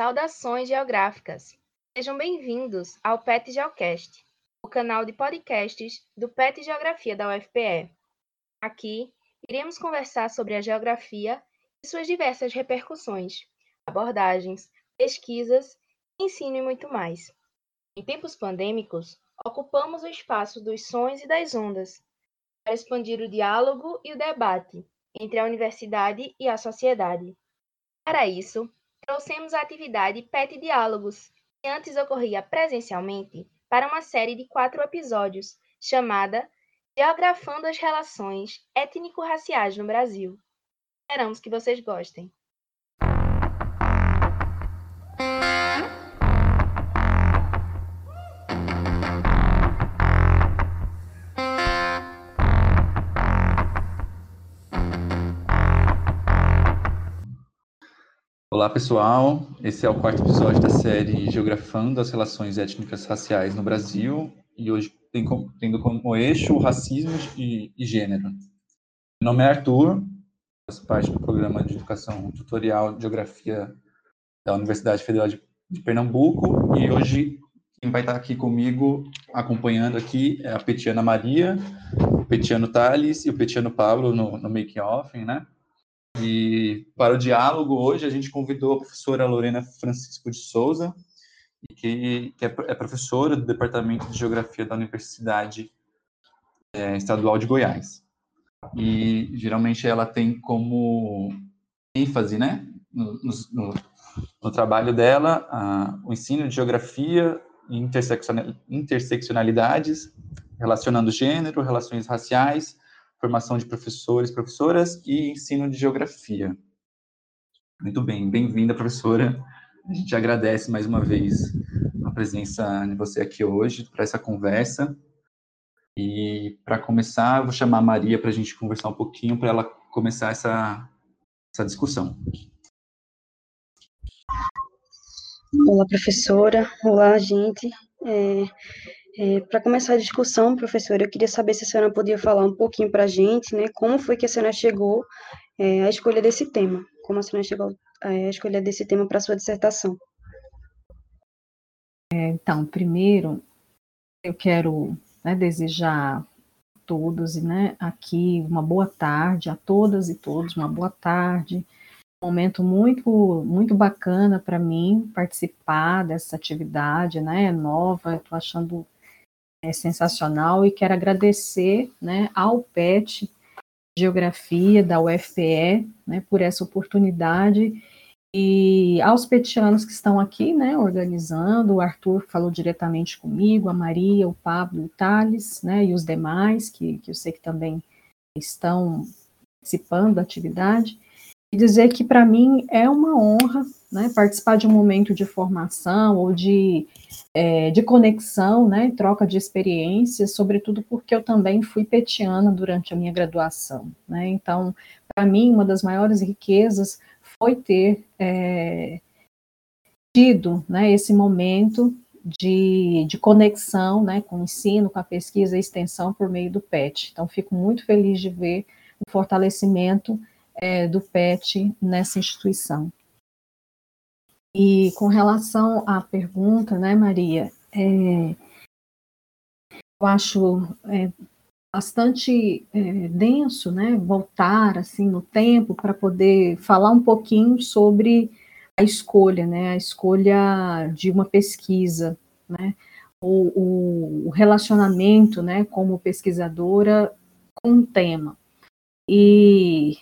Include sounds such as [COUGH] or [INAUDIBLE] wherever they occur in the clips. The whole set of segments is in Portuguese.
Saudações geográficas! Sejam bem-vindos ao PET Geocast, o canal de podcasts do PET Geografia da UFPE. Aqui, iremos conversar sobre a geografia e suas diversas repercussões, abordagens, pesquisas, ensino e muito mais. Em tempos pandêmicos, ocupamos o espaço dos sons e das ondas para expandir o diálogo e o debate entre a universidade e a sociedade. Para isso, trouxemos a atividade PET Diálogos, que antes ocorria presencialmente, para uma série de quatro episódios, chamada Geografando as Relações Étnico-Raciais no Brasil. Esperamos que vocês gostem. Olá, pessoal. Esse é o quarto episódio da série Geografando as Relações Étnicas Raciais no Brasil, e hoje tem como, tendo como eixo o racismo e, e gênero. Meu nome é Arthur, faço parte do programa de educação tutorial de Geografia da Universidade Federal de, de Pernambuco, e hoje quem vai estar aqui comigo, acompanhando aqui, é a Petiana Maria, o Petiano Thales e o Petiano Pablo no, no making-off, né? E para o diálogo, hoje a gente convidou a professora Lorena Francisco de Souza, que, que é, é professora do Departamento de Geografia da Universidade é, Estadual de Goiás. E geralmente ela tem como ênfase, né, no, no, no trabalho dela, a, o ensino de geografia e interseccionalidades, relacionando gênero, relações raciais, formação de professores, professoras e ensino de geografia. Muito bem, bem-vinda, professora. A gente agradece mais uma vez a presença de você aqui hoje para essa conversa. E para começar, vou chamar a Maria para a gente conversar um pouquinho, para ela começar essa, essa discussão. Olá, professora. Olá, gente. É, é, para começar a discussão, professora, eu queria saber se a senhora podia falar um pouquinho para a gente, né, como foi que a senhora chegou é, à escolha desse tema, como a senhora chegou é, à escolha desse tema para sua dissertação. É, então, primeiro, eu quero né, desejar a todos né, aqui uma boa tarde, a todas e todos, uma boa tarde, um momento muito muito bacana para mim participar dessa atividade, né, nova, estou achando é sensacional e quero agradecer né, ao PET Geografia da UFPE né, por essa oportunidade. E aos petianos que estão aqui, né, organizando, o Arthur falou diretamente comigo, a Maria, o Pablo, o Thales, né, e os demais, que, que eu sei que também estão participando da atividade, e dizer que para mim é uma honra né, participar de um momento de formação ou de, é, de conexão, né, troca de experiências, sobretudo porque eu também fui petiana durante a minha graduação. Né, então, para mim, uma das maiores riquezas foi ter é, tido né, esse momento de, de conexão né, com o ensino, com a pesquisa e extensão por meio do PET. Então, fico muito feliz de ver o fortalecimento é, do PET nessa instituição. E com relação à pergunta, né, Maria, é, eu acho é, bastante é, denso, né, voltar assim no tempo para poder falar um pouquinho sobre a escolha, né, a escolha de uma pesquisa, né, o, o relacionamento, né, como pesquisadora com um tema. E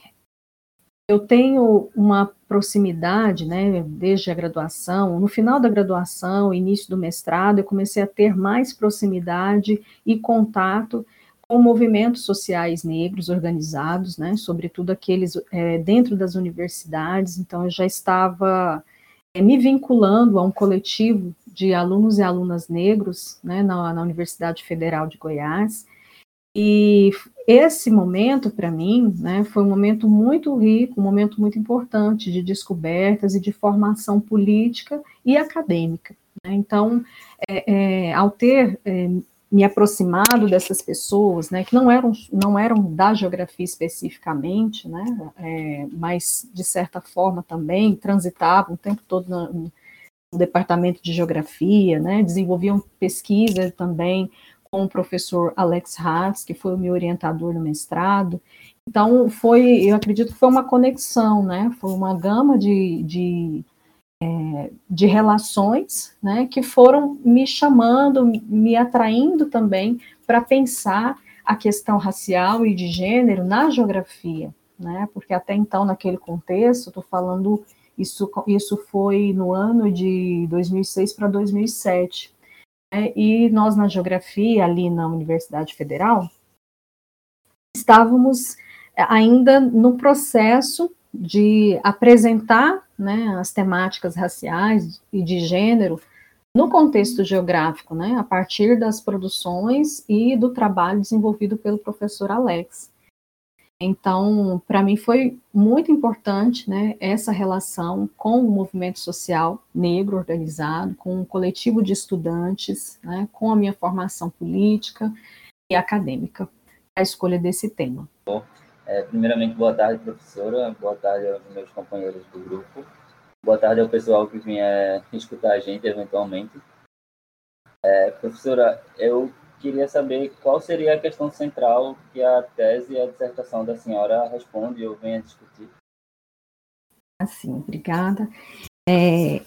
eu tenho uma proximidade, né, desde a graduação, no final da graduação, início do mestrado, eu comecei a ter mais proximidade e contato com movimentos sociais negros organizados, né, sobretudo aqueles é, dentro das universidades, então eu já estava é, me vinculando a um coletivo de alunos e alunas negros, né, na, na Universidade Federal de Goiás, e esse momento, para mim, né, foi um momento muito rico, um momento muito importante de descobertas e de formação política e acadêmica. Né? Então, é, é, ao ter é, me aproximado dessas pessoas, né, que não eram, não eram da geografia especificamente, né, é, mas de certa forma também transitavam o tempo todo na, no departamento de geografia, né, desenvolviam pesquisa também com o professor Alex Hatz, que foi o meu orientador no mestrado. Então, foi, eu acredito que foi uma conexão, né, foi uma gama de, de, é, de relações, né, que foram me chamando, me atraindo também para pensar a questão racial e de gênero na geografia, né, porque até então, naquele contexto, estou falando isso, isso foi no ano de 2006 para 2007. Né? E nós, na geografia, ali na Universidade Federal, estávamos eh, ainda no processo de apresentar né, as temáticas raciais e de gênero no contexto geográfico, né, a partir das produções e do trabalho desenvolvido pelo professor Alex. Então, para mim foi muito importante né, essa relação com o movimento social negro organizado, com o coletivo de estudantes, né, com a minha formação política e acadêmica, a escolha desse tema. Bom, é, primeiramente, boa tarde, professora, boa tarde aos meus companheiros do grupo, boa tarde ao pessoal que vinha escutar a gente eventualmente. É, professora, eu queria saber qual seria a questão central que a tese e a dissertação da senhora responde ou vem a discutir. Assim, obrigada. É,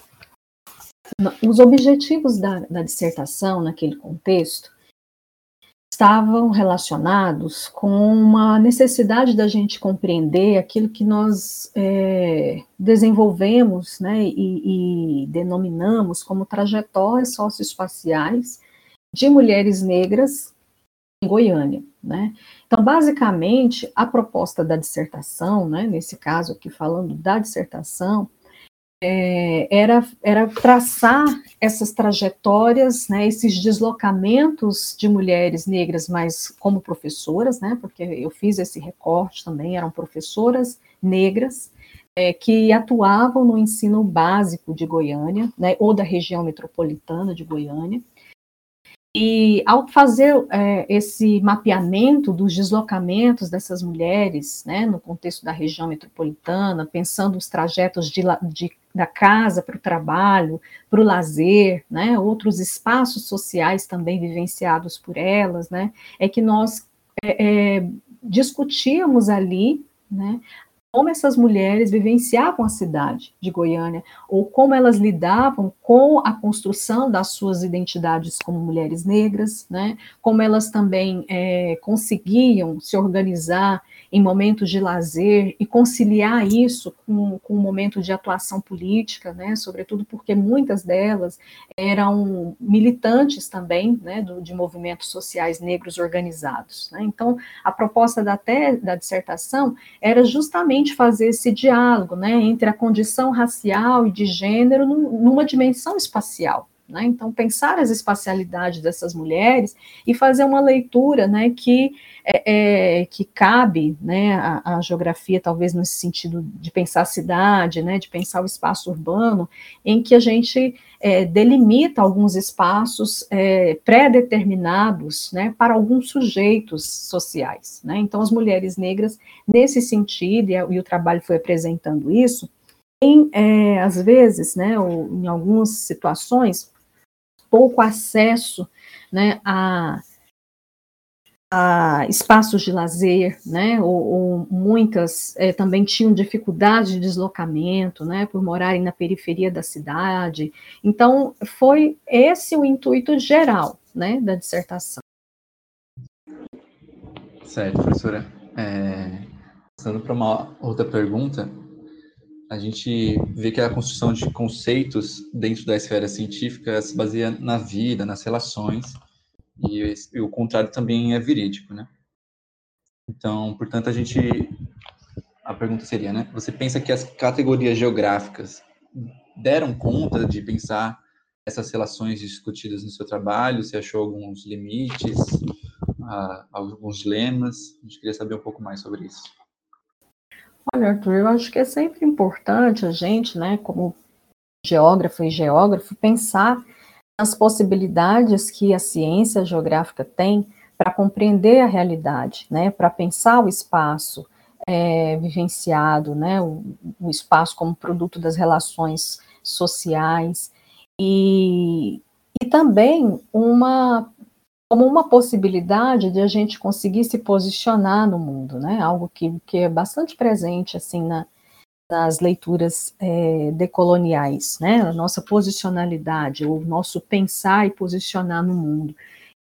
os objetivos da, da dissertação naquele contexto estavam relacionados com uma necessidade da gente compreender aquilo que nós é, desenvolvemos né, e, e, denominamos como trajetórias socioespaciais de mulheres negras em Goiânia, né? Então, basicamente, a proposta da dissertação, né, nesse caso aqui falando da dissertação, é, era, era traçar essas trajetórias, né, esses deslocamentos de mulheres negras, mas como professoras, né, porque eu fiz esse recorte também, eram professoras negras, é, que atuavam no ensino básico de Goiânia, né, ou da região metropolitana de Goiânia, e ao fazer é, esse mapeamento dos deslocamentos dessas mulheres, né, no contexto da região metropolitana, pensando os trajetos de, de, da casa para o trabalho, para o lazer, né, outros espaços sociais também vivenciados por elas, né, é que nós é, é, discutíamos ali né, como essas mulheres vivenciavam a cidade de Goiânia, ou como elas lidavam com a construção das suas identidades como mulheres negras, né? como elas também é, conseguiam se organizar em momentos de lazer e conciliar isso com, com momento de atuação política, né? sobretudo porque muitas delas eram militantes também né? Do, de movimentos sociais negros organizados. Né? Então, a proposta da, te, da dissertação era justamente justamente fazer esse diálogo né, entre a condição racial e de gênero numa dimensão espacial. Né? Então, pensar as espacialidades dessas mulheres e fazer uma leitura né, que, é, é, que cabe né, a, a, geografia, talvez nesse sentido de pensar a cidade, né, de pensar o espaço urbano, em que a gente é, delimita alguns espaços é, pré-determinados né, para alguns sujeitos sociais. Né? Então, as mulheres negras, nesse sentido, e, e o trabalho foi apresentando isso, em, é, às vezes, né, ou em algumas situações, pouco acesso né, a, a espaços de lazer, né, ou, ou muitas é, também tinham dificuldade de deslocamento, né, por morarem na periferia da cidade. Então, foi esse o intuito geral, né, da dissertação. Certo, professora. É, passando para uma outra pergunta, a gente vê que a construção de conceitos dentro da esfera científica se baseia na vida, nas relações, e, e o contrário também é verídico, né? Então, portanto, a gente a pergunta seria, né? Você pensa que as categorias geográficas deram conta de pensar essas relações discutidas no seu trabalho? Você achou alguns limites, uh, alguns lemas? A gente queria saber um pouco mais sobre isso. Olha, Arthur, eu acho que é sempre importante a gente, né, como geógrafo e geógrafo, pensar nas possibilidades que a ciência geográfica tem para compreender a realidade, né, para pensar o espaço é, vivenciado, né, o, o espaço como produto das relações sociais. e, e também uma como uma possibilidade de a gente conseguir se posicionar no mundo, né? Algo que, que é bastante presente assim na, nas leituras é, decoloniais, né? A nossa posicionalidade, o nosso pensar e posicionar no mundo.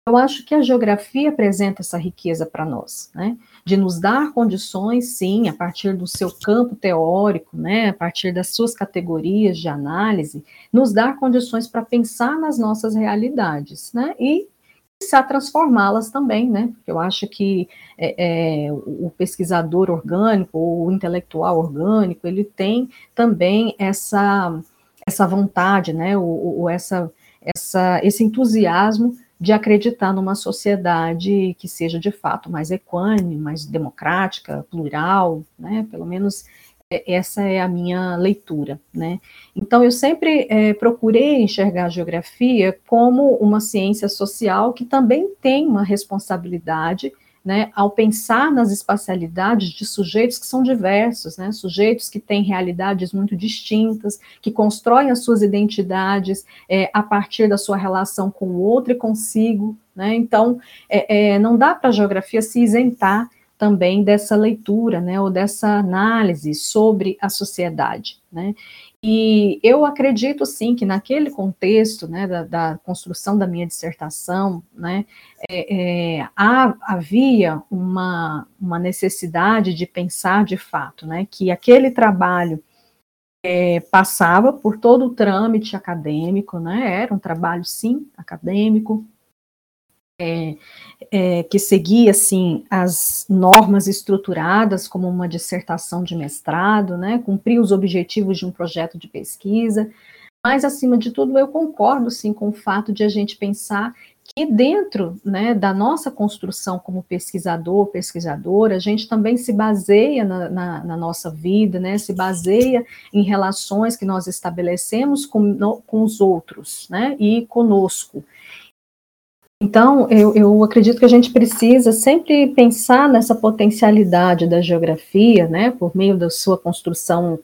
Eu acho que a geografia apresenta essa riqueza para nós, né? De nos dar condições, sim, a partir do seu campo teórico, né? A partir das suas categorias de análise, nos dar condições para pensar nas nossas realidades, né? E a transformá-las também, né? Eu acho que é, é, o pesquisador orgânico, o intelectual orgânico, ele tem também essa, essa vontade, né? O, o, essa, essa, esse entusiasmo de acreditar numa sociedade que seja de fato mais equânime, mais democrática, plural, né? Pelo menos essa é a minha leitura, né? Então, eu sempre é, procurei enxergar a geografia como uma ciência social que também tem uma responsabilidade, né, ao pensar nas espacialidades de sujeitos que são diversos, né, sujeitos que têm realidades muito distintas, que constroem as suas identidades é, a partir da sua relação com o outro e consigo, né? Então, é, é não dá para a geografia se isentar também dessa leitura, né, ou dessa análise sobre a sociedade, né, e eu acredito, sim, que naquele contexto, né, da, da construção da minha dissertação, né, é, é, há, havia uma, uma necessidade de pensar de fato, né, que aquele trabalho é, passava por todo o trâmite acadêmico, né, era um trabalho, sim, acadêmico, é, é, que seguia assim as normas estruturadas como uma dissertação de mestrado, né, cumpria os objetivos de um projeto de pesquisa, mas acima de tudo eu concordo sim com o fato de a gente pensar que dentro né, da nossa construção como pesquisador, pesquisadora, a gente também se baseia na, na, na nossa vida, né, se baseia em relações que nós estabelecemos com, no, com os outros, né, e conosco. Então, eu, eu, acredito que a gente precisa sempre pensar nessa potencialidade da geografia, né, por meio da sua construção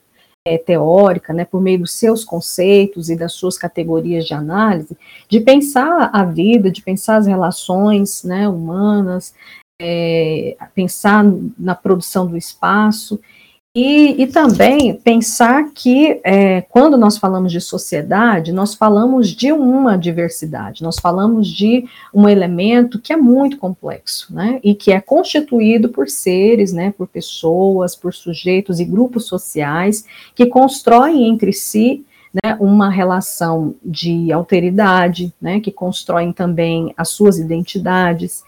é, teórica, né, por meio dos seus conceitos e das suas categorias de análise, de pensar a vida, de pensar as relações né, humanas, é, pensar na produção do espaço e, e também pensar que, é, quando nós falamos de sociedade, nós falamos de uma diversidade, nós falamos de um elemento que é muito complexo, né, e que é constituído por seres, né, por pessoas, por sujeitos e grupos sociais que constroem entre si né, uma relação de alteridade, né, que constroem também as suas identidades.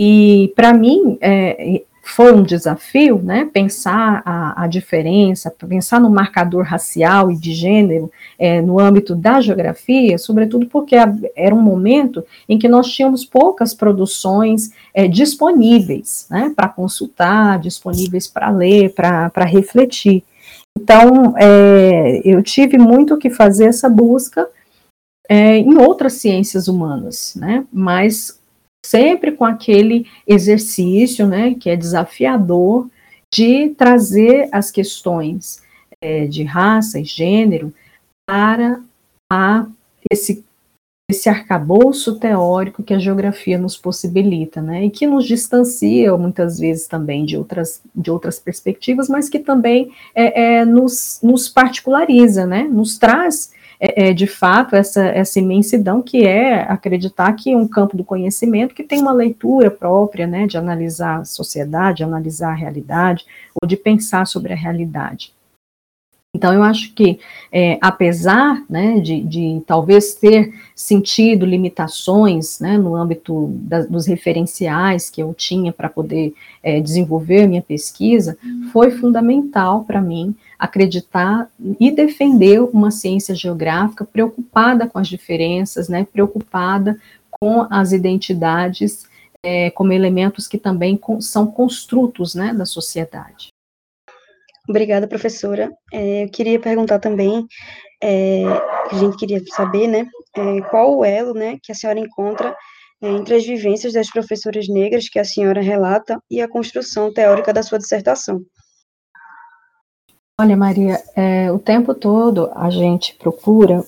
E, para mim, é, foi um desafio, né, pensar a, a, diferença, pensar no marcador racial e de gênero é, no âmbito da geografia, sobretudo porque era um momento em que nós tínhamos poucas produções é, disponíveis, né, para consultar, disponíveis para ler, para refletir. Então, é, eu tive muito que fazer essa busca é, em outras ciências humanas, né, mas sempre com aquele exercício, né, que é desafiador, de trazer as questões é, de raça e gênero para a, esse, esse arcabouço teórico que a geografia nos possibilita, né, e que nos distancia muitas vezes também de outras, de outras perspectivas, mas que também é, é, nos, nos particulariza, né, nos traz é, é, de fato essa, essa imensidão que é acreditar que um campo do conhecimento que tem uma leitura própria, né, de analisar a sociedade, analisar a realidade, ou de pensar sobre a realidade. Então, eu acho que, é, apesar né, de, de, talvez ter sentido limitações né, no âmbito da, dos referenciais que eu tinha para poder é, desenvolver minha pesquisa, foi fundamental para mim acreditar e defender uma ciência geográfica preocupada com as diferenças, né, preocupada com as identidades é, como elementos que também são construtos né, da sociedade. Obrigada, professora. É, eu queria perguntar também, é, a gente queria saber, né, é, qual o elo, né, que a senhora encontra é, entre as vivências das professoras negras que a senhora relata e a construção teórica da sua dissertação. Olha, Maria, é, o tempo todo a gente procura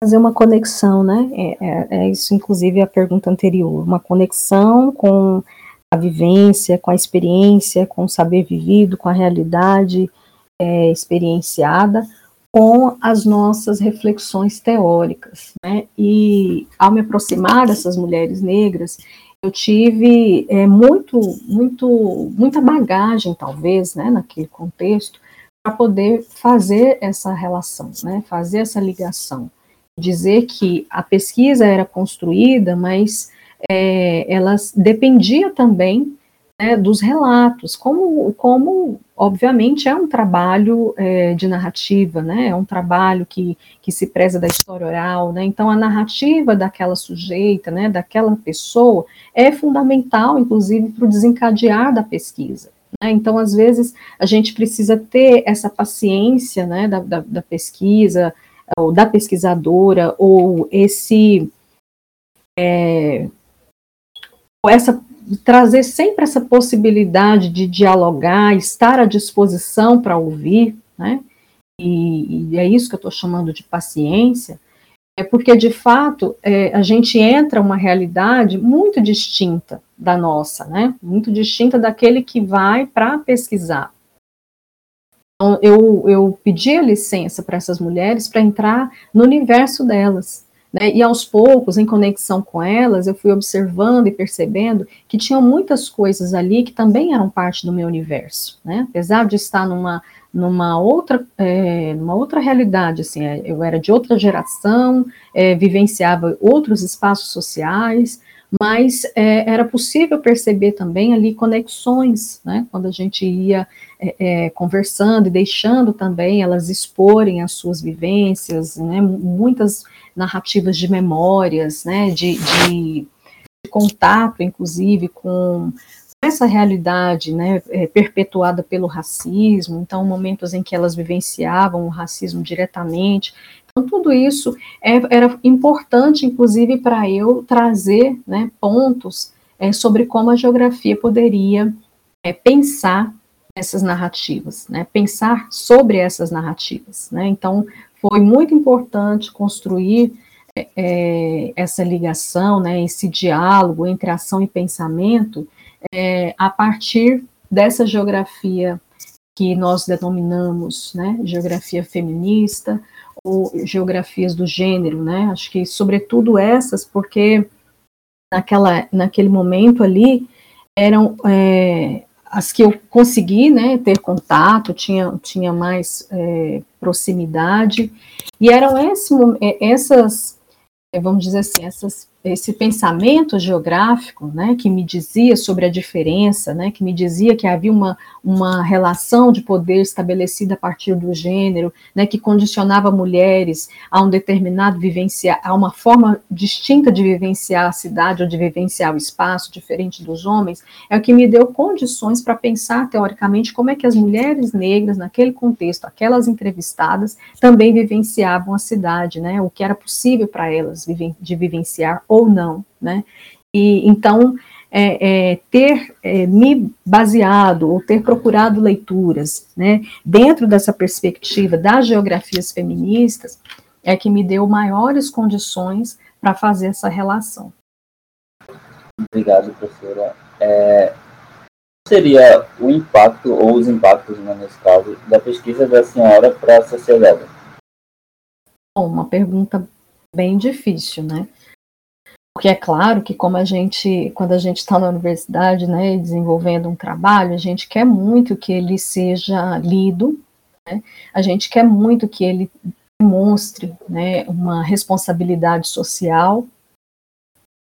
fazer uma conexão, né? É, é, é, isso, inclusive, a pergunta anterior, uma conexão com a vivência, com a experiência, com o saber vivido, com a realidade é, experienciada, com as nossas reflexões teóricas, né? E ao me aproximar dessas mulheres negras, eu tive é, muito, muito, muita bagagem, talvez, né, naquele contexto, para poder fazer essa relação, né, fazer essa ligação, dizer que a pesquisa era construída, mas é, ela dependia também né, dos relatos, como, como obviamente é um trabalho é, de narrativa, né, é um trabalho que, que se preza da história oral, né, então a narrativa daquela sujeita, né, daquela pessoa, é fundamental, inclusive, para o desencadear da pesquisa. Né, então, às vezes, a gente precisa ter essa paciência né, da, da, da pesquisa, ou da pesquisadora, ou esse. É, essa trazer sempre essa possibilidade de dialogar, estar à disposição para ouvir, né? E, e, é isso que eu estou chamando de paciência, é porque de fato é, a gente entra uma realidade muito distinta da nossa, né? Muito distinta daquele que vai para pesquisar. Então, eu, eu pedi a licença para essas mulheres para entrar no universo delas. Né? E aos poucos, em conexão com elas, eu fui observando e percebendo que tinham muitas coisas ali que também eram parte do meu universo, né? Apesar de estar numa, numa outra, é, numa outra realidade, assim, é, eu era de outra geração, é, vivenciava outros espaços sociais, mas é, era possível perceber também ali conexões, né? Quando a gente ia é, é, conversando e deixando também elas exporem as suas vivências, né? Muitas narrativas de memórias, né, de, de, de contato, inclusive, com essa realidade né, é, perpetuada pelo racismo, então momentos em que elas vivenciavam o racismo diretamente. Então, tudo isso é, era importante, inclusive, para eu trazer né, pontos é, sobre como a geografia poderia é, pensar essas narrativas, né, pensar sobre essas narrativas. Né, então, foi muito importante construir é, é, essa ligação, né, esse diálogo entre ação e pensamento é, a partir dessa geografia que nós denominamos né, geografia feminista ou geografias do gênero, né? Acho que sobretudo essas, porque naquela, naquele momento ali eram é, as que eu consegui né, ter contato, tinha, tinha mais é, proximidade, e eram esse, é, essas, é, vamos dizer assim, essas esse pensamento geográfico, né, que me dizia sobre a diferença, né, que me dizia que havia uma, uma relação de poder estabelecida a partir do gênero, né, que condicionava mulheres a um determinado vivenciar, a uma forma distinta de vivenciar a cidade ou de vivenciar o espaço, diferente dos homens, é o que me deu condições para pensar teoricamente como é que as mulheres negras, naquele contexto, aquelas entrevistadas, também vivenciavam a cidade, né, o que era possível para elas de vivenciar ou não, né? E então é, é, ter é, me baseado ou ter procurado leituras, né, dentro dessa perspectiva das geografias feministas, é que me deu maiores condições para fazer essa relação. Obrigado, professora. É, seria o impacto ou os impactos, né, nesse caso, da pesquisa da senhora para a sociedade? Bom, uma pergunta bem difícil, né? Porque é claro que como a gente, quando a gente está na universidade, né, desenvolvendo um trabalho, a gente quer muito que ele seja lido, né, a gente quer muito que ele demonstre né, uma responsabilidade social,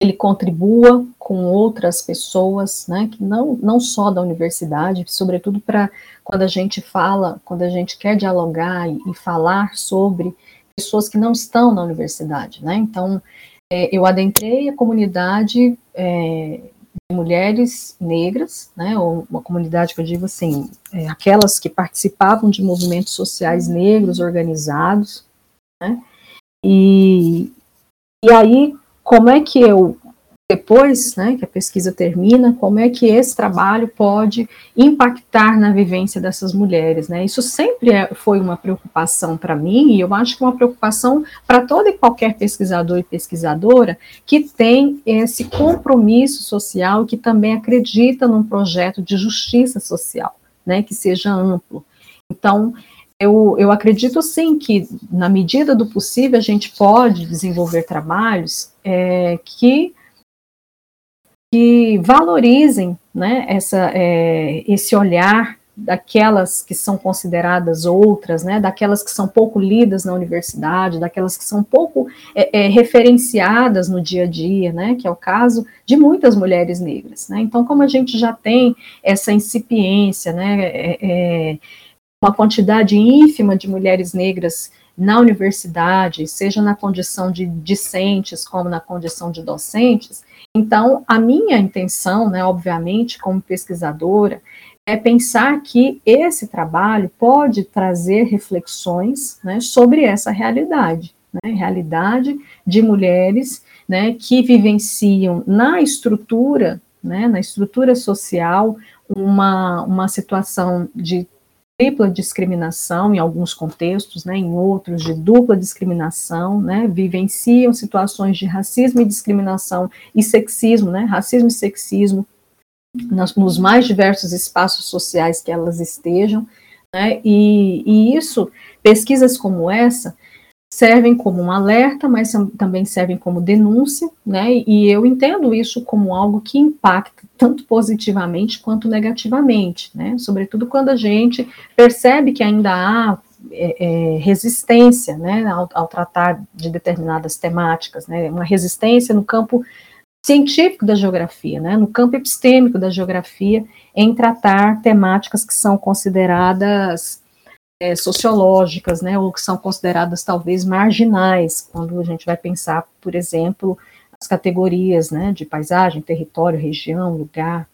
ele contribua com outras pessoas, né, que não, não só da universidade, sobretudo para quando a gente fala, quando a gente quer dialogar e, e falar sobre pessoas que não estão na universidade, né, então é, eu adentrei a comunidade é, de mulheres negras, né, ou uma comunidade que eu digo assim, é, aquelas que participavam de movimentos sociais negros organizados, né, e, e aí, como é que eu depois né, que a pesquisa termina, como é que esse trabalho pode impactar na vivência dessas mulheres. Né? Isso sempre é, foi uma preocupação para mim, e eu acho que é uma preocupação para todo e qualquer pesquisador e pesquisadora que tem esse compromisso social, que também acredita num projeto de justiça social, né, que seja amplo. Então, eu, eu acredito sim que, na medida do possível, a gente pode desenvolver trabalhos é, que que valorizem né, essa, é, esse olhar daquelas que são consideradas outras, né, daquelas que são pouco lidas na universidade, daquelas que são pouco é, é, referenciadas no dia a dia, né, que é o caso de muitas mulheres negras. Né. Então, como a gente já tem essa incipiência, né, é, é uma quantidade ínfima de mulheres negras na universidade, seja na condição de discentes como na condição de docentes, então, a minha intenção, né, obviamente, como pesquisadora, é pensar que esse trabalho pode trazer reflexões né, sobre essa realidade, né, realidade de mulheres né, que vivenciam na estrutura, né, na estrutura social, uma, uma situação de tripla discriminação em alguns contextos, né, em outros de dupla discriminação, né, vivenciam situações de racismo e discriminação e sexismo, né, racismo e sexismo nos, nos mais diversos espaços sociais que elas estejam, né, e, e isso, pesquisas como essa, servem como um alerta, mas também servem como denúncia, né? E eu entendo isso como algo que impacta tanto positivamente quanto negativamente, né? Sobretudo quando a gente percebe que ainda há é, é, resistência, né, ao, ao, tratar de determinadas temáticas, né? Uma resistência no campo científico da geografia, né? No campo epistêmico da geografia, em tratar temáticas que são consideradas é, sociológicas, né, ou que são consideradas talvez marginais, quando a gente vai pensar, por exemplo, as categorias, né, de paisagem, território, região, lugar.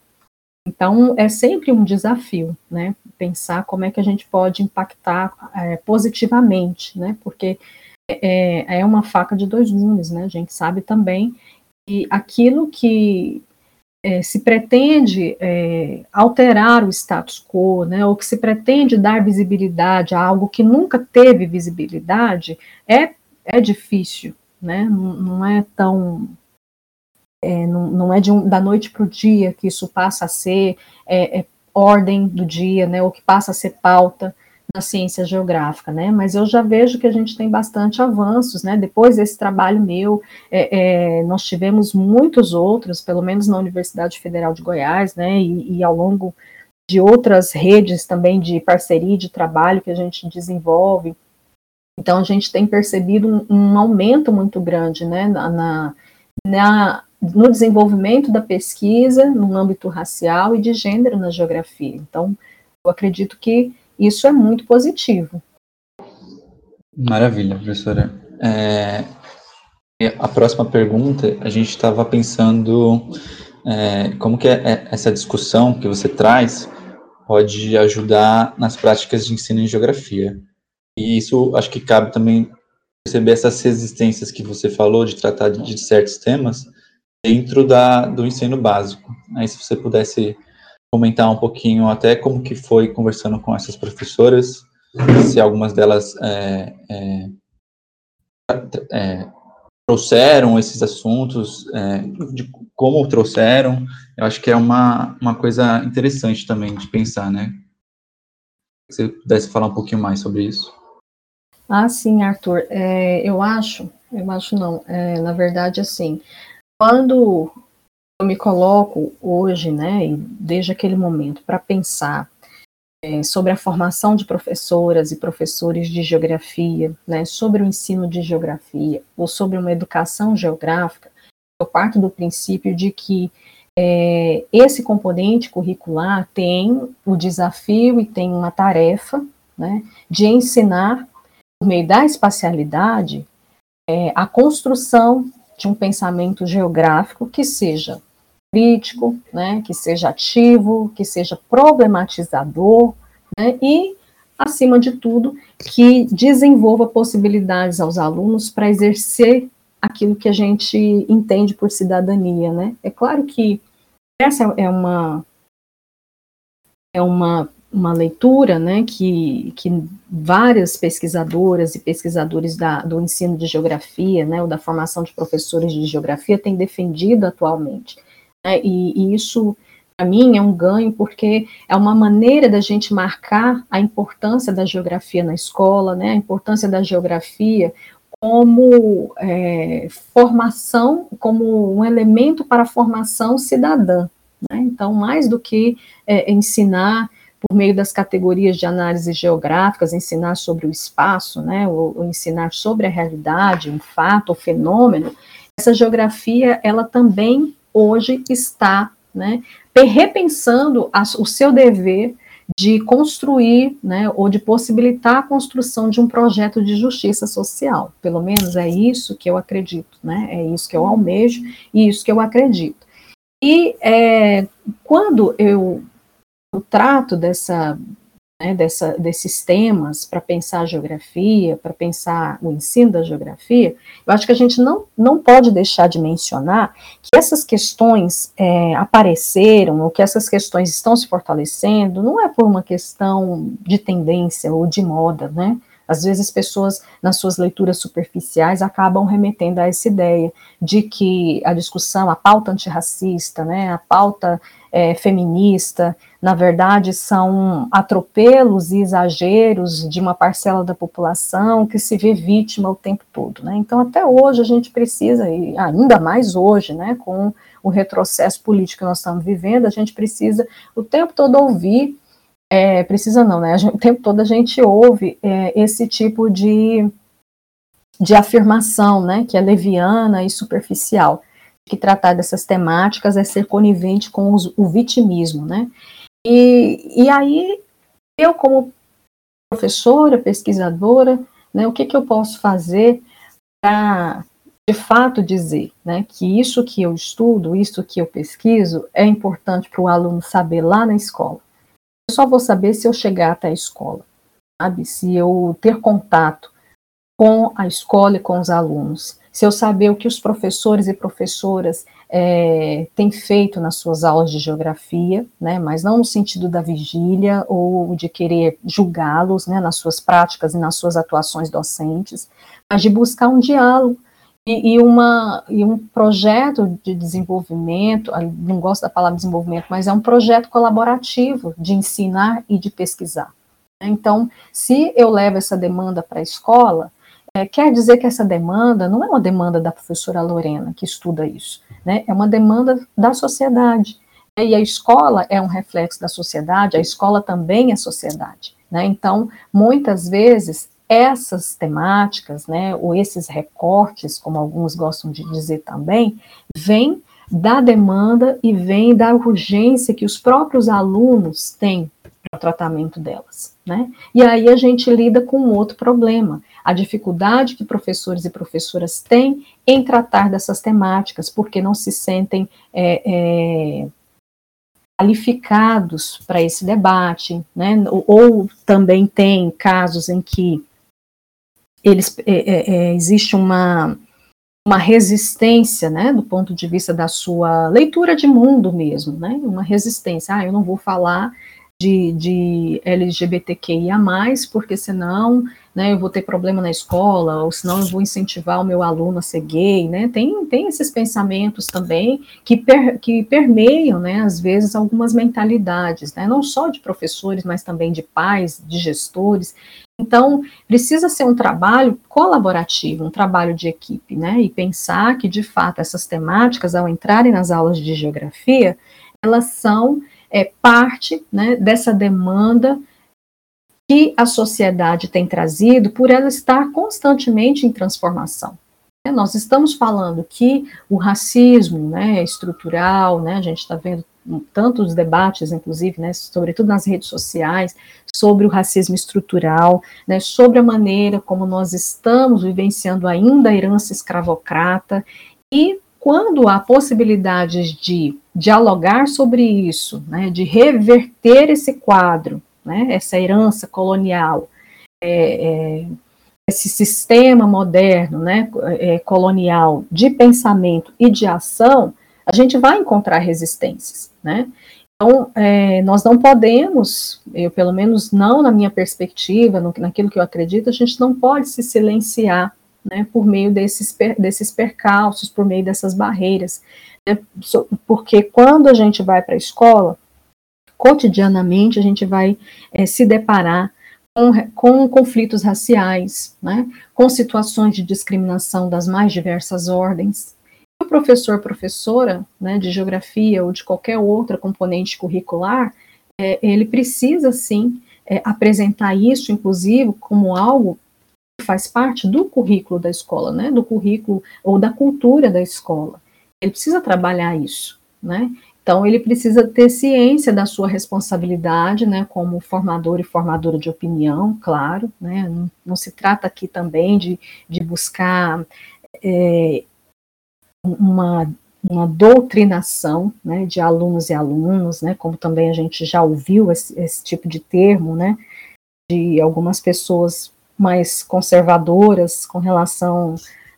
Então, é sempre um desafio, né, pensar como é que a gente pode impactar é, positivamente, né, porque é, é uma faca de dois gumes, né, a gente sabe também que aquilo que é, se pretende é, alterar o status quo, né, ou que se pretende dar visibilidade a algo que nunca teve visibilidade, é, é difícil, né, não, não é tão. É, não, não, é um, da noite para o dia que isso passa a ser é, é ordem do dia, né, ou que passa a ser pauta na ciência geográfica, né? Mas eu já vejo que a gente tem bastante avanços, né? Depois desse trabalho meu, é, é, nós tivemos muitos outros, pelo menos na Universidade Federal de Goiás, né? E, e, ao longo de outras redes também de parceria de trabalho que a gente desenvolve. Então a gente tem percebido um, um aumento muito grande, né? Na, na, na no desenvolvimento da pesquisa no âmbito racial e de gênero na geografia. Então, eu acredito que isso é muito positivo. Maravilha, professora. É, a próxima pergunta, a gente estava pensando é, como que é, é, essa discussão que você traz pode ajudar nas práticas de ensino em geografia. E isso acho que cabe também perceber essas resistências que você falou de tratar de, de certos temas dentro da, do ensino básico. Aí se você pudesse comentar um pouquinho até como que foi conversando com essas professoras, se algumas delas é, é, é, trouxeram esses assuntos, é, de como trouxeram, eu acho que é uma, uma coisa interessante também de pensar, né? Se você pudesse falar um pouquinho mais sobre isso. Ah, sim, Arthur. É, eu acho, eu acho não, é, na verdade, assim, quando eu me coloco hoje, né, desde aquele momento, para pensar é, sobre a formação de professoras e professores de geografia, né, sobre o ensino de geografia, ou sobre uma educação geográfica, eu parto do princípio de que é, esse componente curricular tem o desafio e tem uma tarefa né, de ensinar, por meio da espacialidade, é, a construção de um pensamento geográfico que seja crítico, né, que seja ativo, que seja problematizador, né, e, acima de tudo, que desenvolva possibilidades aos alunos para exercer aquilo que a gente entende por cidadania, né? É claro que essa é uma é uma, uma leitura, né, que, que várias pesquisadoras e pesquisadores da, do ensino de geografia, né, ou da formação de professores de geografia têm defendido atualmente. Né, e, e isso para mim é um ganho porque é uma maneira da gente marcar a importância da geografia na escola, né, a importância da geografia como é, formação, como um elemento para a formação cidadã. Né? Então, mais do que é, ensinar por meio das categorias de análise geográficas, ensinar sobre o espaço, né, ou, ou ensinar sobre a realidade, um fato ou fenômeno, essa geografia, ela também hoje está né, repensando a, o seu dever de construir, né, ou de possibilitar a construção de um projeto de justiça social. Pelo menos é isso que eu acredito, né, é isso que eu almejo e isso que eu acredito. E é, quando eu, eu, trato dessa, né, dessa, desses temas para pensar a geografia, para pensar o ensino da geografia, eu acho que a gente não, não pode deixar de mencionar que essas questões é, apareceram, ou que essas questões estão se fortalecendo, não é por uma questão de tendência ou de moda, né? Às vezes, pessoas, nas suas leituras superficiais, acabam remetendo a essa ideia de que a discussão, a pauta antirracista, né, a pauta é, feminista, na verdade, são atropelos e exageros de uma parcela da população que se vê vítima o tempo todo. Né? Então, até hoje, a gente precisa, e ainda mais hoje, né, com o retrocesso político que nós estamos vivendo, a gente precisa o tempo todo ouvir é, precisa não, né? Gente, o tempo todo a gente ouve é, esse tipo de, de afirmação, né? Que é leviana e superficial. Que tratar dessas temáticas é ser conivente com os, o vitimismo, né? E, e aí, eu, como professora, pesquisadora, né, o que, que eu posso fazer para, de fato, dizer né, que isso que eu estudo, isso que eu pesquiso, é importante para o aluno saber lá na escola? Eu só vou saber se eu chegar até a escola, sabe? Se eu ter contato com a escola e com os alunos, se eu saber o que os professores e professoras é, têm feito nas suas aulas de geografia, né, mas não no sentido da vigília ou de querer julgá-los né, nas suas práticas e nas suas atuações docentes, mas de buscar um diálogo e, e, uma, e um projeto de desenvolvimento, não gosto da palavra desenvolvimento, mas é um projeto colaborativo de ensinar e de pesquisar. Então, se eu levo essa demanda para a escola, é, quer dizer que essa demanda não é uma demanda da professora Lorena, que estuda isso, né? é uma demanda da sociedade. E a escola é um reflexo da sociedade, a escola também é sociedade. Né? Então, muitas vezes, essas temáticas, né, ou esses recortes, como alguns gostam de dizer também, vêm da demanda e vêm da urgência que os próprios alunos têm o tratamento delas, né? E aí a gente lida com outro problema, a dificuldade que professores e professoras têm em tratar dessas temáticas, porque não se sentem é, é, qualificados para esse debate, né? Ou, ou também tem casos em que eles, é, é, é, existe uma, uma resistência, né, do ponto de vista da sua leitura de mundo mesmo, né, uma resistência, ah, eu não vou falar de, de LGBTQIA+, porque senão né, eu vou ter problema na escola, ou senão eu vou incentivar o meu aluno a ser gay, né, tem, tem esses pensamentos também que, per, que permeiam, né, às vezes, algumas mentalidades, né, não só de professores, mas também de pais, de gestores, então, precisa ser um trabalho colaborativo, um trabalho de equipe, né? E pensar que, de fato, essas temáticas, ao entrarem nas aulas de geografia, elas são é, parte né, dessa demanda que a sociedade tem trazido por ela estar constantemente em transformação. Nós estamos falando que o racismo né, estrutural, né, a gente está vendo tantos debates, inclusive, né, sobretudo nas redes sociais, sobre o racismo estrutural, né, sobre a maneira como nós estamos vivenciando ainda a herança escravocrata, e quando há possibilidades de dialogar sobre isso, né, de reverter esse quadro, né, essa herança colonial, é, é, esse sistema moderno, né, é, colonial de pensamento e de ação, a gente vai encontrar resistências, né? Então, é, nós não podemos, eu pelo menos não na minha perspectiva, no, naquilo que eu acredito, a gente não pode se silenciar né, por meio desses, desses percalços, por meio dessas barreiras. Né, porque quando a gente vai para a escola, cotidianamente a gente vai é, se deparar com, com, conflitos raciais, né, com situações de discriminação das mais diversas ordens, o professor, professora né, de geografia ou de qualquer outra componente curricular, é, ele precisa sim é, apresentar isso, inclusive, como algo faz parte do currículo da escola, né, do currículo ou da cultura da escola. Ele precisa trabalhar isso, né? Então, ele precisa ter ciência da sua responsabilidade, né, como formador e formadora de opinião, claro, né, não, não se trata aqui também de, de buscar é, uma, uma doutrinação né, de alunos e alunos, né, como também a gente já ouviu esse, esse tipo de termo, né, de algumas pessoas mais conservadoras com relação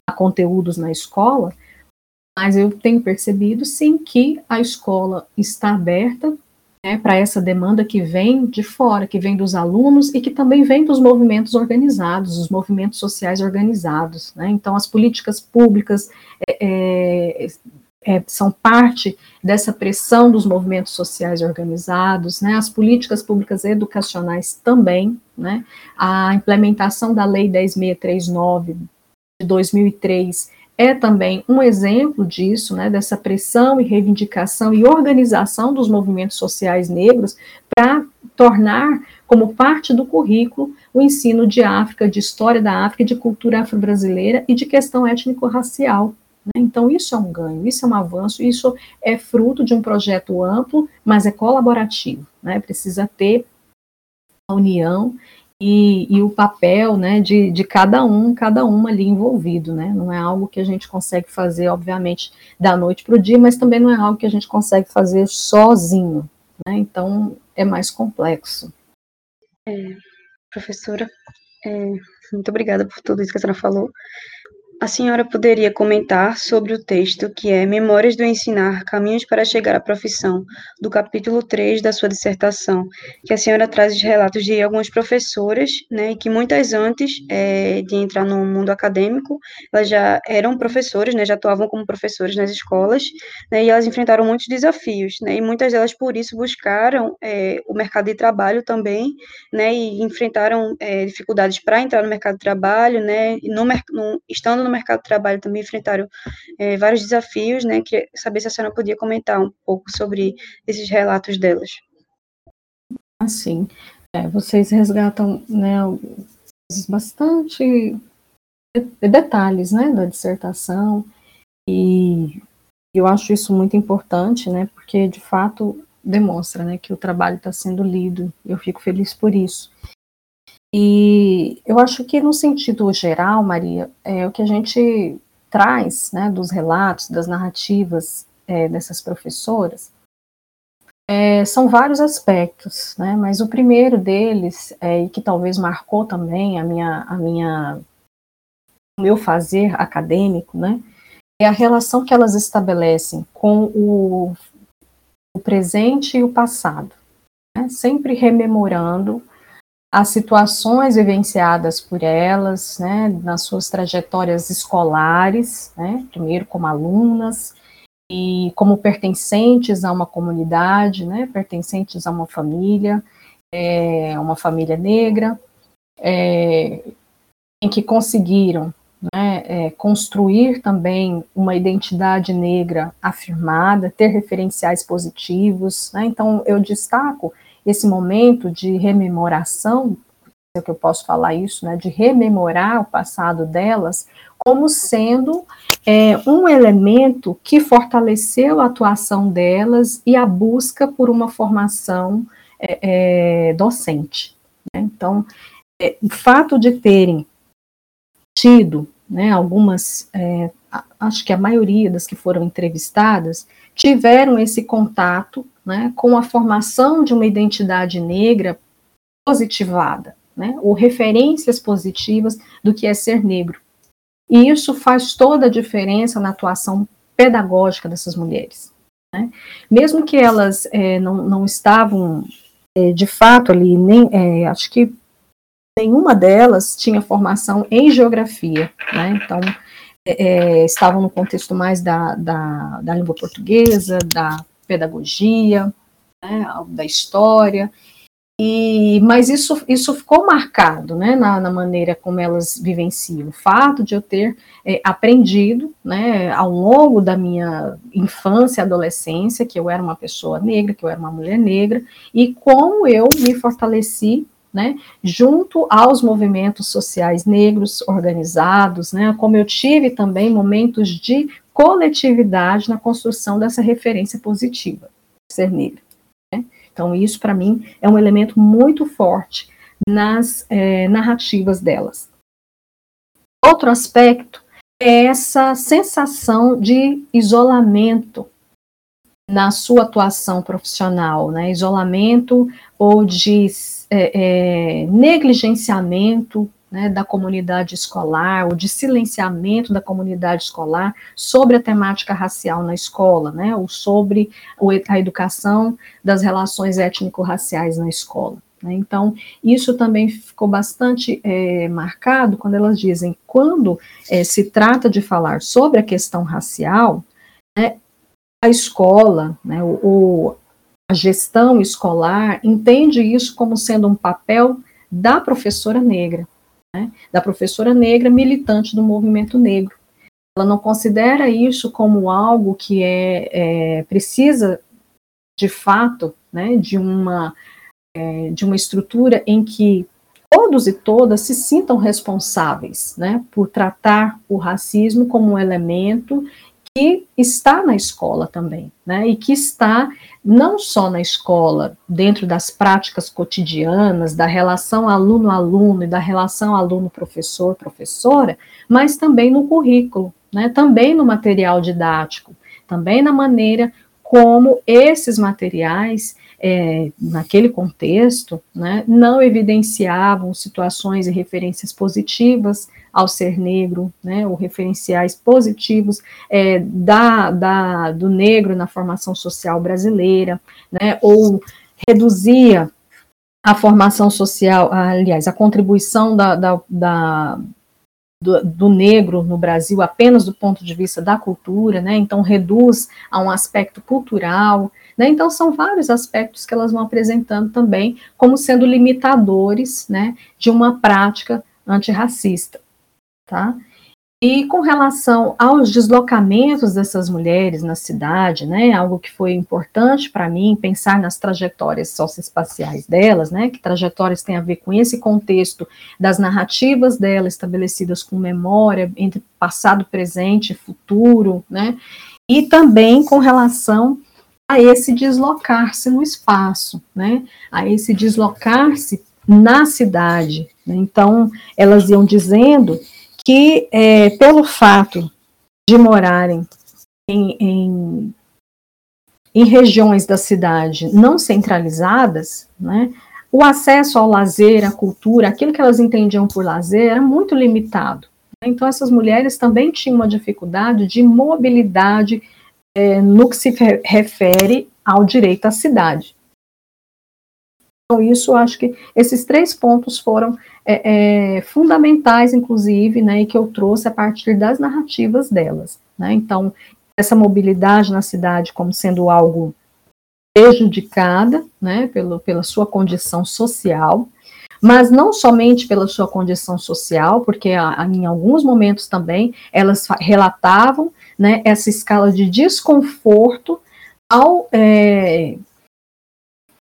a conteúdos na escola, mas eu tenho percebido sim que a escola está aberta né, para essa demanda que vem de fora, que vem dos alunos e que também vem dos movimentos organizados, os movimentos sociais organizados. Né? Então, as políticas públicas é, é, é, são parte dessa pressão dos movimentos sociais organizados, né? as políticas públicas educacionais também, né? a implementação da Lei 10.639 de 2003 é também um exemplo disso, né, dessa pressão e reivindicação e organização dos movimentos sociais negros para tornar como parte do currículo o ensino de África, de história da África, de cultura afro-brasileira e de questão étnico-racial. Né? Então, isso é um ganho, isso é um avanço, isso é fruto de um projeto amplo, mas é colaborativo. Né? Precisa ter a união e, e, o papel né, de, de cada um, cada um ali envolvido, né? Não é algo que a gente consegue fazer, obviamente, da noite para o dia, mas também não é algo que a gente consegue fazer sozinho, né? Então é mais complexo. É, professora, é, muito obrigada por tudo isso que a senhora falou. A senhora poderia comentar sobre o texto que é Memórias do Ensinar, Caminhos para Chegar à Profissão, do capítulo 3 da sua dissertação, que a senhora traz os relatos de algumas professoras, né, que muitas antes é, de entrar no mundo acadêmico, elas já eram professoras, né, já atuavam como professores nas escolas, né, e elas enfrentaram muitos desafios, né, e muitas delas por isso buscaram é, o mercado de trabalho também, né, e enfrentaram é, dificuldades para entrar no mercado de trabalho, né, no, no, estando no mercado de trabalho também enfrentaram é, vários desafios, né? Queria saber se a senhora podia comentar um pouco sobre esses relatos delas. Assim, é, vocês resgatam né, bastante detalhes né, da dissertação, e eu acho isso muito importante, né, porque de fato demonstra né, que o trabalho está sendo lido, eu fico feliz por isso. E eu acho que no sentido geral, Maria, é o que a gente traz, né, dos relatos, das narrativas é, dessas professoras, é, são vários aspectos, né, mas o primeiro deles, é, e que talvez marcou também a minha, a minha, o meu fazer acadêmico, né, é a relação que elas estabelecem com o, o presente e o passado, né, sempre rememorando as situações vivenciadas por elas, né, nas suas trajetórias escolares, né, primeiro como alunas e como pertencentes a uma comunidade, né, pertencentes a uma família, é, uma família negra, é, em que conseguiram né, é, construir também uma identidade negra afirmada, ter referenciais positivos. Né, então, eu destaco esse momento de rememoração, é que eu posso falar isso, né, de rememorar o passado delas, como sendo é, um elemento que fortaleceu a atuação delas e a busca por uma formação é, é, docente. Né? Então, é, o fato de terem tido né, algumas, é, acho que a maioria das que foram entrevistadas, tiveram esse contato né, com a formação de uma identidade negra positivada, né, ou referências positivas do que é ser negro. E isso faz toda a diferença na atuação pedagógica dessas mulheres. Né? Mesmo que elas é, não, não estavam, é, de fato, ali, nem, é, acho que nenhuma delas tinha formação em geografia, né? então é, é, estavam no contexto mais da, da, da língua portuguesa, da pedagogia, né, da história, e, mas isso, isso ficou marcado né, na, na, maneira como elas vivenciam. O fato de eu ter é, aprendido né, ao longo da minha infância e adolescência que eu era uma pessoa negra, que eu era uma mulher negra, e como eu me fortaleci né, junto aos movimentos sociais negros organizados, né, como eu tive também momentos de coletividade na construção dessa referência positiva, ser negra. Então, isso, para mim, é um elemento muito forte nas é, narrativas delas. Outro aspecto é essa sensação de isolamento na sua atuação profissional, né? isolamento ou de é, é, negligenciamento né, da comunidade escolar, ou de silenciamento da comunidade escolar sobre a temática racial na escola, né, ou sobre a educação das relações étnico-raciais na escola. Né. Então, isso também ficou bastante é, marcado quando elas dizem, quando é, se trata de falar sobre a questão racial, né, a escola, né, o, a gestão escolar entende isso como sendo um papel da professora negra né, da professora negra militante do movimento negro. Ela não considera isso como algo que é, é precisa, de fato, né, de uma é, de uma estrutura em que todos e todas se sintam responsáveis, né, por tratar o racismo como um elemento que está na escola também, né? E que está não só na escola, dentro das práticas cotidianas, da relação aluno-aluno e da relação aluno-professor-professora, mas também no currículo, né? Também no material didático, também na maneira como esses materiais é, naquele contexto, né, não evidenciavam situações e referências positivas ao ser negro, né, ou referenciais positivos é, da, da, do negro na formação social brasileira, né, ou reduzia a formação social, aliás, a contribuição da, da, da do, do, negro no Brasil apenas do ponto de vista da cultura, né? Então reduz a um aspecto cultural, né? Então, são vários aspectos que elas vão apresentando também como sendo limitadores né, de uma prática antirracista. Tá? E com relação aos deslocamentos dessas mulheres na cidade, né, algo que foi importante para mim, pensar nas trajetórias socioespaciais delas, né, que trajetórias têm a ver com esse contexto das narrativas delas estabelecidas com memória entre passado, presente futuro, né, e também com relação a esse deslocar-se no espaço, né? A esse deslocar-se na cidade. Né? Então, elas iam dizendo que, é, pelo fato de morarem em, em, em, regiões da cidade não centralizadas, né, o acesso ao lazer, à cultura, aquilo que elas entendiam por lazer, era muito limitado. Então, essas mulheres também tinham uma dificuldade de mobilidade é, no que se refere ao direito à cidade. Então, isso, acho que esses três pontos foram é, é, fundamentais, inclusive, né, e que eu trouxe a partir das narrativas delas. Né? Então, essa mobilidade na cidade como sendo algo prejudicada, né, pelo, pela sua condição social, mas não somente pela sua condição social, porque a, a, em alguns momentos também elas relatavam né, essa escala de desconforto ao, é,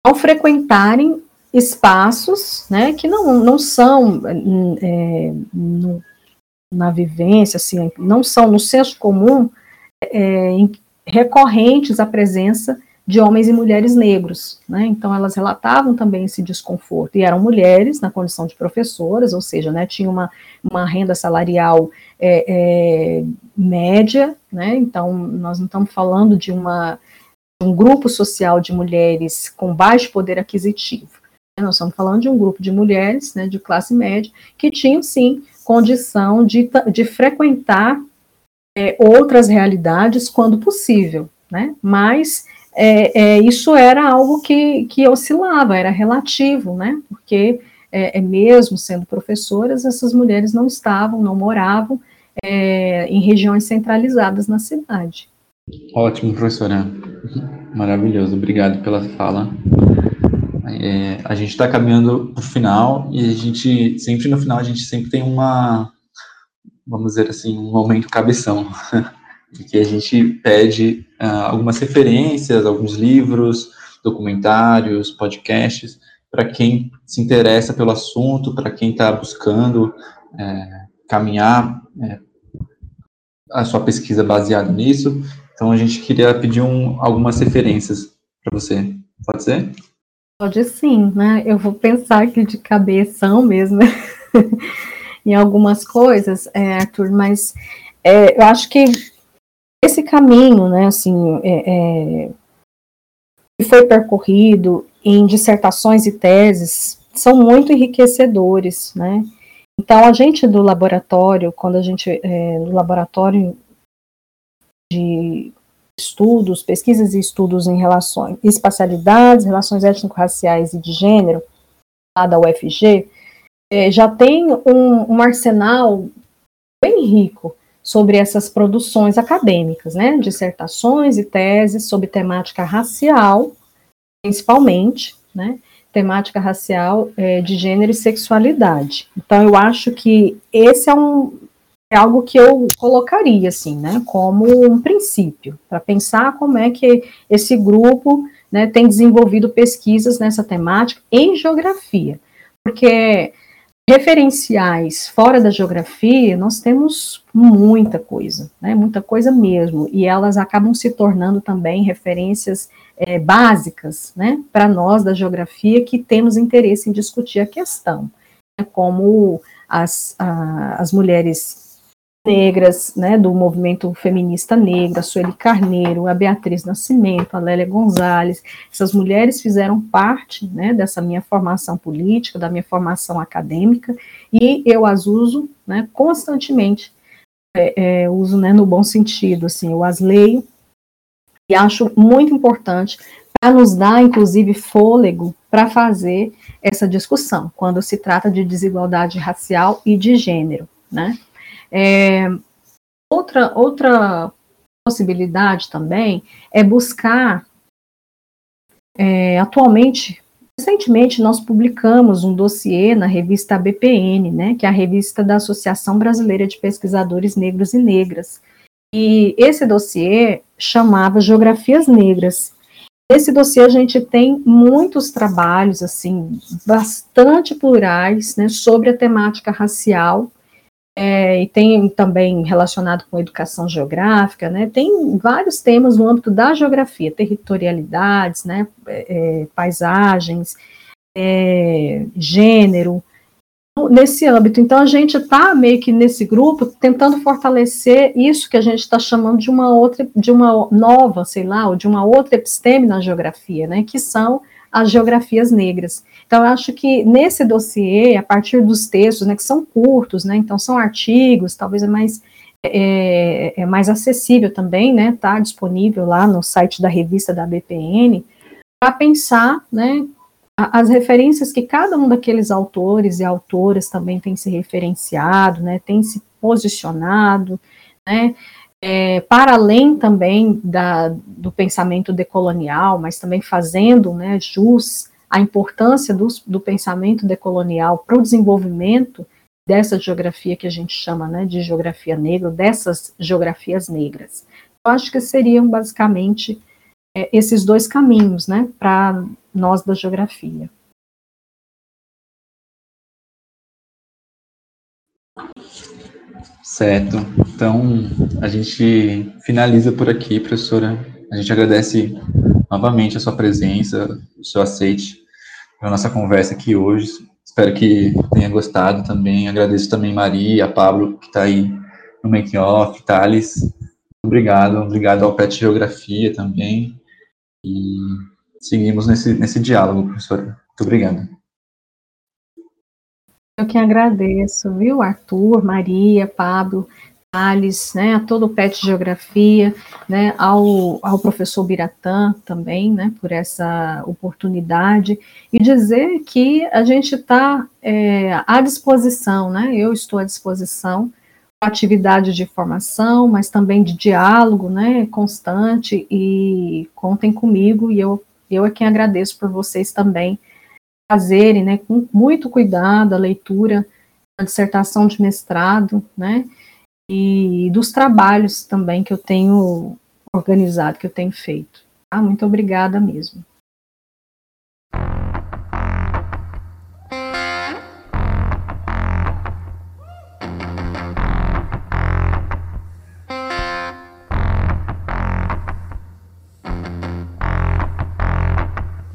ao frequentarem espaços né, que não, não são é, no, na vivência, assim, não são no senso comum é, recorrentes à presença de homens e mulheres negros, né? Então elas relatavam também esse desconforto e eram mulheres na condição de professoras, ou seja, né, tinha uma, uma renda salarial é, é, média, né? Então nós não estamos falando de uma um grupo social de mulheres com baixo poder aquisitivo. Nós estamos falando de um grupo de mulheres, né, de classe média, que tinham, sim, condição de, de frequentar é, outras realidades quando possível, né? Mas é, é, isso era algo que, que oscilava, era relativo, né? Porque é, é mesmo sendo professoras, essas mulheres não estavam, não moravam é, em regiões centralizadas na cidade. Ótimo, professora. Maravilhoso. Obrigado pela fala. É, a gente está caminhando para o final e a gente sempre no final a gente sempre tem uma, vamos dizer assim, um momento cabeção, [LAUGHS] que a gente pede uh, algumas referências, alguns livros, documentários, podcasts para quem se interessa pelo assunto, para quem está buscando é, caminhar é, a sua pesquisa baseada nisso. Então a gente queria pedir um, algumas referências para você. Pode ser? Pode sim, né? Eu vou pensar aqui de cabeça mesmo [LAUGHS] em algumas coisas, é, Arthur, mas é, eu acho que esse caminho, né, assim, é, é que foi percorrido em dissertações e teses são muito enriquecedores, né? Então, a gente do laboratório, quando a gente, é, no laboratório de estudos, pesquisas e estudos em relações, espacialidades, relações étnico-raciais e de gênero, lá da UFG, é, já tem um, um, arsenal bem rico sobre essas produções acadêmicas, né, dissertações e teses sobre temática racial, principalmente, né, temática racial é, de gênero e sexualidade. Então, eu acho que esse é um, é algo que eu colocaria assim, né, como um princípio para pensar como é que esse grupo, né, tem desenvolvido pesquisas nessa temática em geografia, porque referenciais fora da geografia nós temos muita coisa, né, muita coisa mesmo, e elas acabam se tornando também referências é, básicas, né, para nós da geografia que temos interesse em discutir a questão, né, como as, a, as mulheres negras, né, do movimento feminista negro, a Sueli Carneiro, a Beatriz Nascimento, a Lélia Gonzalez, essas mulheres fizeram parte, né, dessa minha formação política, da minha formação acadêmica, e eu as uso, né, constantemente, é, é, uso, né, no bom sentido, assim, eu as leio, e acho muito importante para nos dar, inclusive, fôlego para fazer essa discussão, quando se trata de desigualdade racial e de gênero, né, é, outra, outra possibilidade também é buscar. É, atualmente, recentemente, nós publicamos um dossiê na revista BPN, né, que é a revista da Associação Brasileira de Pesquisadores Negros e Negras. E esse dossiê chamava Geografias Negras. Nesse dossiê a gente tem muitos trabalhos, assim, bastante plurais, né, sobre a temática racial é, e tem também relacionado com educação geográfica, né, tem vários temas no âmbito da geografia, territorialidades, né, é, é paisagens, é, gênero, nesse âmbito. Então, a gente está meio que nesse grupo tentando fortalecer isso que a gente está chamando de uma outra, de uma nova, sei lá, ou de uma outra episteme na geografia, né, que são as geografias negras. Então, eu acho que nesse dossiê, a partir dos textos, né, que são curtos, né, então são artigos, talvez é mais, é, é mais acessível também, né, está disponível lá no site da revista da BPN, para pensar, né, as referências que cada um daqueles autores e autoras também tem se referenciado, né, tem se posicionado, né, é, para além também da, do pensamento decolonial, mas também fazendo né, jus à importância do, do pensamento decolonial para o desenvolvimento dessa geografia que a gente chama né, de geografia negra, dessas geografias negras. Eu acho que seriam basicamente é, esses dois caminhos né, para nós da geografia. Certo. Então, a gente finaliza por aqui, professora. A gente agradece novamente a sua presença, o seu aceite para a nossa conversa aqui hoje. Espero que tenha gostado também. Agradeço também Maria, Pablo, que está aí no making off, Thales. Obrigado, obrigado ao PET Geografia também. E seguimos nesse, nesse diálogo, professora. Muito obrigado. Eu que agradeço, viu, Arthur, Maria, Pablo, Thales, né, a todo o PET Geografia, né, ao, ao professor Biratã também, né, por essa oportunidade, e dizer que a gente está é, à disposição, né, eu estou à disposição, atividade de formação, mas também de diálogo, né, constante, e contem comigo, e eu, eu é quem agradeço por vocês também, fazerem, né, com muito cuidado a leitura da dissertação de mestrado, né, e dos trabalhos também que eu tenho organizado, que eu tenho feito. Ah, muito obrigada mesmo.